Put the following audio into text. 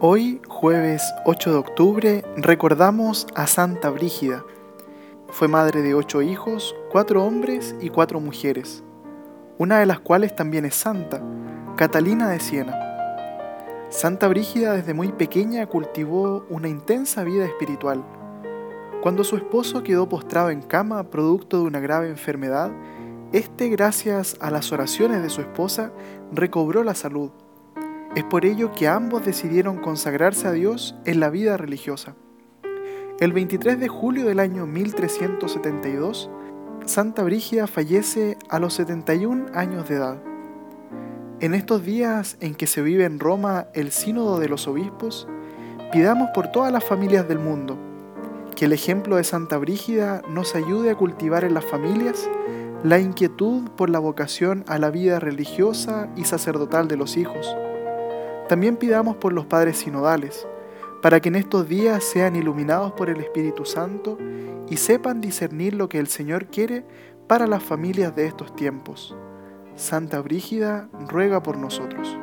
Hoy, jueves 8 de octubre, recordamos a Santa Brígida. Fue madre de ocho hijos, cuatro hombres y cuatro mujeres, una de las cuales también es santa, Catalina de Siena. Santa Brígida desde muy pequeña cultivó una intensa vida espiritual. Cuando su esposo quedó postrado en cama producto de una grave enfermedad, este, gracias a las oraciones de su esposa, recobró la salud es por ello que ambos decidieron consagrarse a Dios en la vida religiosa. El 23 de julio del año 1372, Santa Brígida fallece a los 71 años de edad. En estos días en que se vive en Roma el sínodo de los obispos, pidamos por todas las familias del mundo, que el ejemplo de Santa Brígida nos ayude a cultivar en las familias la inquietud por la vocación a la vida religiosa y sacerdotal de los hijos también pidamos por los padres sinodales, para que en estos días sean iluminados por el Espíritu Santo y sepan discernir lo que el Señor quiere para las familias de estos tiempos. Santa Brígida ruega por nosotros.